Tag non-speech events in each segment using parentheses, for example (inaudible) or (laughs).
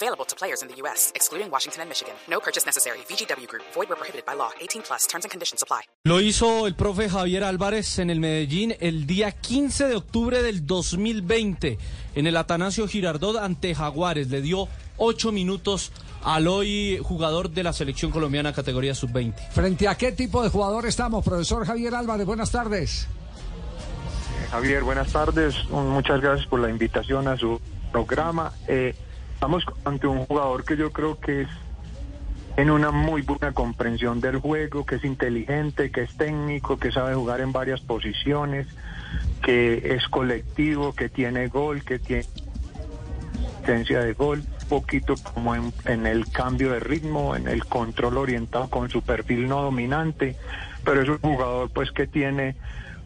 Available to players in the U.S., excluding Washington and Michigan. No purchase necessary. VGW Group. Void where prohibited by law. 18 plus. Terms and conditions apply. Lo hizo el profe Javier Álvarez en el Medellín el día 15 de octubre del 2020 en el Atanasio Girardot ante Jaguares. Le dio ocho minutos al hoy jugador de la selección colombiana categoría sub-20. ¿Frente a qué tipo de jugador estamos, profesor Javier Álvarez? Buenas tardes. Javier, buenas tardes. Muchas gracias por la invitación a su programa. Eh, estamos ante un jugador que yo creo que es en una muy buena comprensión del juego, que es inteligente, que es técnico, que sabe jugar en varias posiciones, que es colectivo, que tiene gol, que tiene potencia de gol, poquito como en, en el cambio de ritmo, en el control orientado con su perfil no dominante, pero es un jugador pues que tiene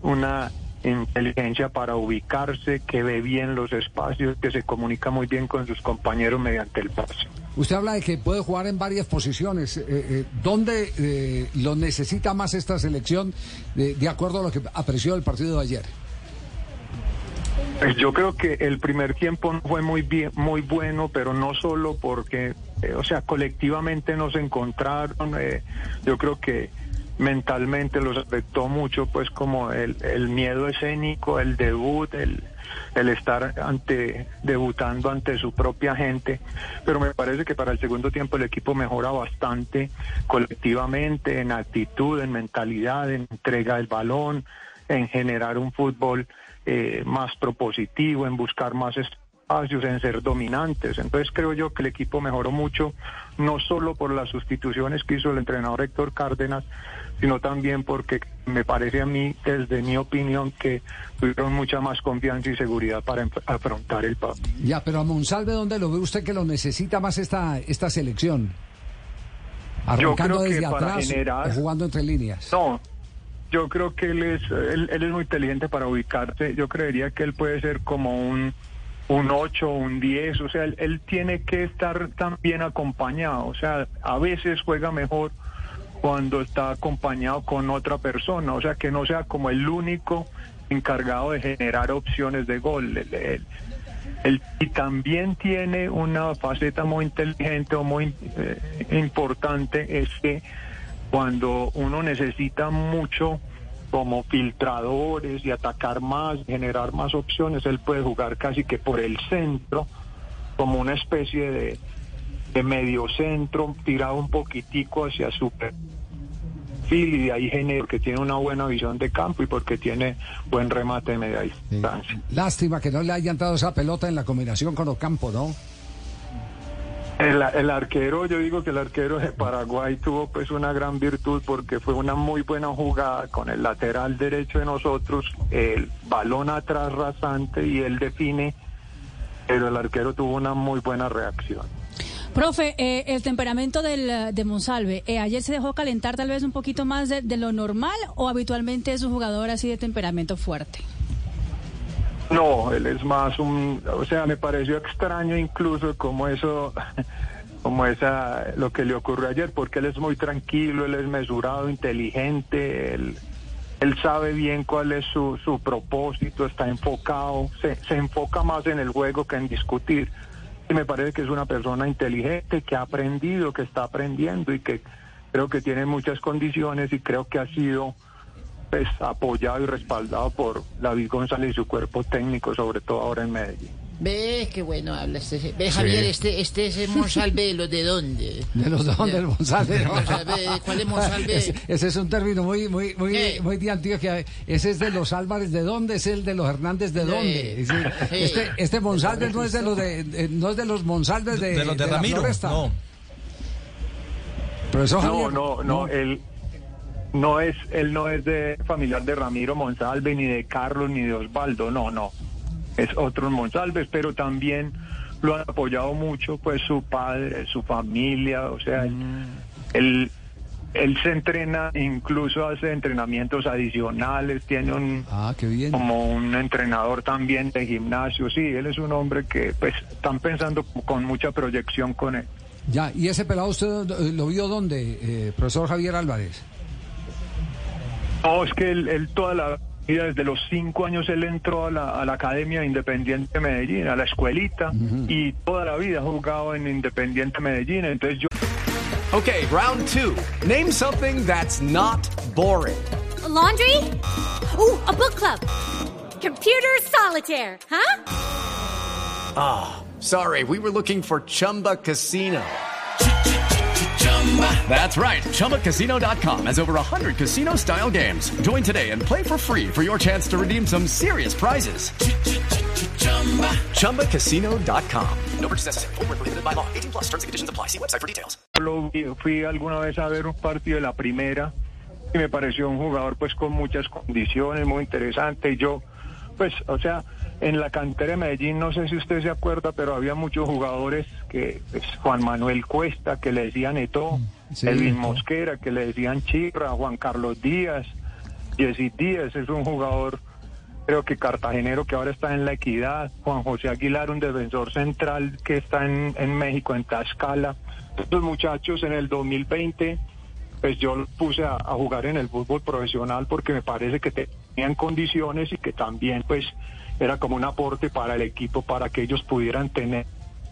una inteligencia para ubicarse, que ve bien los espacios, que se comunica muy bien con sus compañeros mediante el pase. Usted habla de que puede jugar en varias posiciones. Eh, eh, ¿Dónde eh, lo necesita más esta selección de, de acuerdo a lo que apreció el partido de ayer? Pues yo creo que el primer tiempo no fue muy bien, muy bueno, pero no solo porque, eh, o sea, colectivamente nos encontraron. eh, yo creo que mentalmente los afectó mucho, pues como el, el miedo escénico, el debut, el, el estar ante debutando ante su propia gente. Pero me parece que para el segundo tiempo el equipo mejora bastante colectivamente, en actitud, en mentalidad, en entrega del balón, en generar un fútbol eh, más propositivo, en buscar más espacios, en ser dominantes. Entonces creo yo que el equipo mejoró mucho, no solo por las sustituciones que hizo el entrenador Héctor Cárdenas, sino también porque me parece a mí, desde mi opinión, que tuvieron mucha más confianza y seguridad para afrontar el partido. Ya, pero a Monsalve, ¿dónde lo ve usted que lo necesita más esta, esta selección? Arrancando creo que desde para atrás generar- o jugando entre líneas. No, yo creo que él es, él, él es muy inteligente para ubicarse. Yo creería que él puede ser como un, un 8, un 10. O sea, él, él tiene que estar tan bien acompañado. O sea, a veces juega mejor cuando está acompañado con otra persona. O sea, que no sea como el único encargado de generar opciones de gol. Él- él- y también tiene una faceta muy inteligente o muy eh, importante, es que cuando uno necesita mucho como filtradores y atacar más, generar más opciones, él puede jugar casi que por el centro, como una especie de, de medio centro, tirado un poquitico hacia su perfil y de ahí genera, porque tiene una buena visión de campo y porque tiene buen remate de media Sí. distancia. Lástima que no le hayan dado esa pelota en la combinación con Ocampo, ¿no? El, arquero, yo digo que el arquero de Paraguay tuvo pues una gran virtud porque fue una muy buena jugada con el lateral derecho de nosotros, el balón atrás rasante y él define, pero el arquero tuvo una muy buena reacción. Profe, eh, el temperamento del, de Monsalve, eh, ¿ayer se dejó calentar tal vez un poquito más de lo normal o habitualmente es un jugador así de temperamento fuerte? No, él es más un, o sea, me pareció extraño incluso como eso, (laughs) como esa, lo que le ocurrió ayer, porque él es muy tranquilo, él es mesurado, inteligente, él, él sabe bien cuál es su, su propósito, está enfocado, se, se enfoca más en el juego que en discutir. Y me parece que es una persona inteligente, que ha aprendido, que está aprendiendo y que creo que tiene muchas condiciones y creo que ha sido pues, apoyado y respaldado por David González y su cuerpo técnico, sobre todo ahora en Medellín. Ve, qué bueno habla este. Ve, Javier, este, este es el (laughs) Monsalve, ¿de los de dónde? De los dos del Monsalve. Monsalve, ¿cuál es Monsalve? (laughs) Ese, ese es un término muy, muy, muy, ¿Qué? muy de Antioquia. Ese es de los Álvarez, ¿de dónde? Es el de los Hernández, ¿de dónde? Sí. Sí. Este, este Monsalve no es de los de, de- no es de los Monsalves de, de los de la Ramiro, Floresta. no. Profesor No, Javier, no, no, él no es, él no es de familiar de Ramiro Monsalve, ni de Carlos, ni de Osvaldo, no, no. Es otro Monsalves, pero también lo han apoyado mucho, pues su padre, su familia, o sea, él, él él se entrena, incluso hace entrenamientos adicionales, tiene un Ah, qué bien. como un entrenador también de gimnasio. Sí, él es un hombre que pues están pensando con mucha proyección con él. Ya, ¿y ese pelado usted lo vio dónde, eh, profesor Javier Álvarez? No, es que él, él toda la vida, desde los cinco años, él entró a la, a la Academia Independiente Medellín, a la escuelita, y toda la vida ha jugado en Independiente Medellín. Entonces yo Okay, round two. Name something that's not boring. A laundry? Ooh, a book club. Computer solitaire, huh? Sorry, we were looking for Chumba Casino. That's right. ChumbaCasino.com has over 100 casino style games. Join today and play for free for your chance to redeem some serious prizes. ChumbaCasino.com. No purchase necessary. Void where prohibited by law. 18 plus terms and conditions apply. See website for details. lo vi- fui alguna vez a ver un partido de la primera y me pareció un jugador pues con muchas condiciones, muy interesante. Y yo, pues, o sea, en la cantera de Medellín, no sé si usted se acuerda, pero había muchos jugadores que, Juan Manuel Cuesta, que le decían Eto, Sí, Elvin Eto'o. Mosquera, que le decían Chirra, Juan Carlos Díaz, Jesse Díaz, es un jugador creo que cartagenero que ahora está en la equidad, Juan José Aguilar, un defensor central que está en, en México, en Tlaxcala. Estos muchachos en el 2020, pues yo los puse a, a jugar en el fútbol profesional porque me parece que tenían condiciones y que también pues era como un aporte para el equipo para que ellos pudieran tener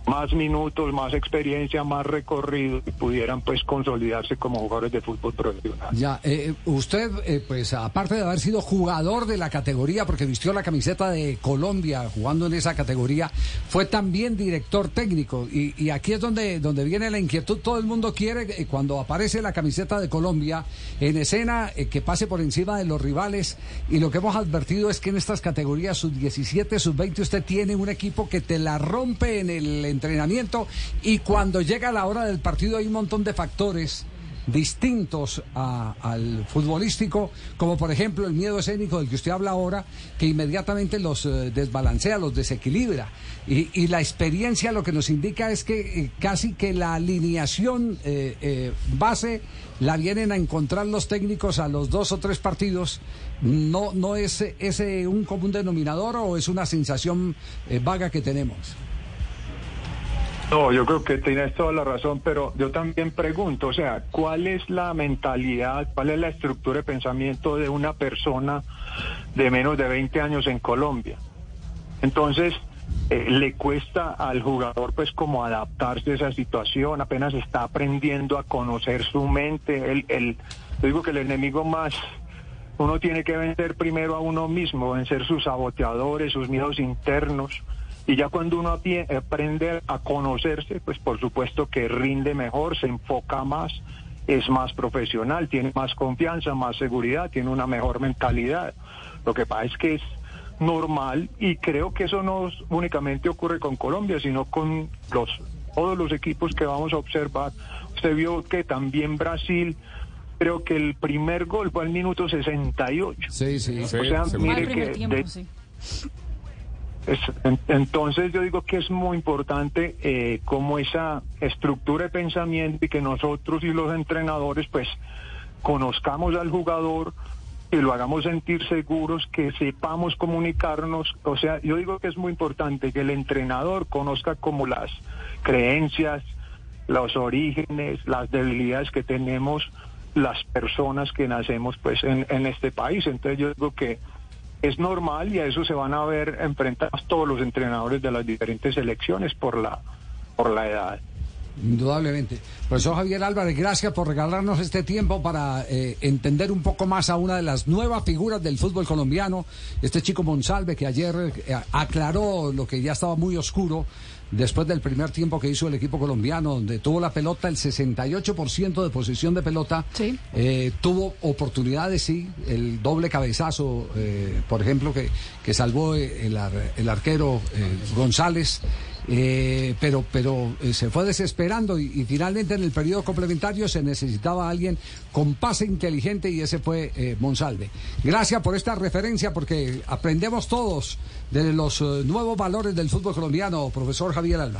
más minutos, más experiencia, más recorrido y pudieran pues consolidarse como jugadores de fútbol profesional. Ya, eh, usted, eh, pues aparte de haber sido jugador de la categoría, porque vistió la camiseta de Colombia jugando en esa categoría, fue también director técnico. Y, aquí es donde, donde viene la inquietud. Todo el mundo quiere, eh, cuando aparece la camiseta de Colombia en escena, eh, que pase por encima de los rivales. Y lo que hemos advertido es que en estas categorías, sub 17, sub 20, usted tiene un equipo que te la rompe en el entrenamiento. Y cuando llega la hora del partido, hay un montón de factores distintos a- al futbolístico, como por ejemplo el miedo escénico del que usted habla ahora, que inmediatamente los eh, desbalancea, los desequilibra. Y, la experiencia lo que nos indica es que eh, casi que la alineación eh, eh, base la vienen a encontrar los técnicos a los dos o tres partidos. No, no es ese un común denominador o es una sensación vaga que tenemos. No, yo creo que tienes toda la razón, pero yo también pregunto, o sea, ¿cuál es la mentalidad, cuál es la estructura de pensamiento de una persona de menos de 20 años en Colombia? Entonces, eh, le cuesta al jugador pues como adaptarse a esa situación, apenas está aprendiendo a conocer su mente. El, el, yo digo que el enemigo más uno tiene que vencer primero a uno mismo, vencer sus saboteadores, sus miedos internos. Y ya cuando uno aprende a conocerse, pues por supuesto que rinde mejor, se enfoca más, es más profesional, tiene más confianza, más seguridad, tiene una mejor mentalidad. Lo que pasa es que es normal y creo que eso no únicamente ocurre con Colombia, sino con los todos los equipos que vamos a observar. Usted vio que también Brasil, creo que el primer gol fue al minuto 68. Sí, sí. o sea, mire que tiempo, de- sí. Es- en- entonces yo digo que es muy importante eh, como esa estructura de pensamiento y que nosotros y los entrenadores pues conozcamos al jugador y lo hagamos sentir seguros, que sepamos comunicarnos. O sea, yo digo que es muy importante que el entrenador conozca como las creencias, los orígenes, las debilidades que tenemos las personas que nacemos pues en, en este país. Entonces yo digo que es normal y a eso se van a ver enfrentados todos los entrenadores de las diferentes selecciones por la por la edad. Indudablemente. Profesor Javier Álvarez, gracias por regalarnos este tiempo para eh, entender un poco más a una de las nuevas figuras del fútbol colombiano, este chico Monsalve que ayer eh, aclaró lo que ya estaba muy oscuro después del primer tiempo que hizo el equipo colombiano, donde tuvo la pelota, el 68% de posesión de pelota, Sí. eh, tuvo oportunidades, sí, el doble cabezazo, eh, por ejemplo, que, que salvó eh, el, ar- el arquero eh, González. Eh, pero pero eh, se fue desesperando y, finalmente en el periodo complementario se necesitaba alguien con pase inteligente y ese fue eh, Monsalve. Gracias por esta referencia porque aprendemos todos de los eh, nuevos valores del fútbol colombiano, profesor Javier Alba.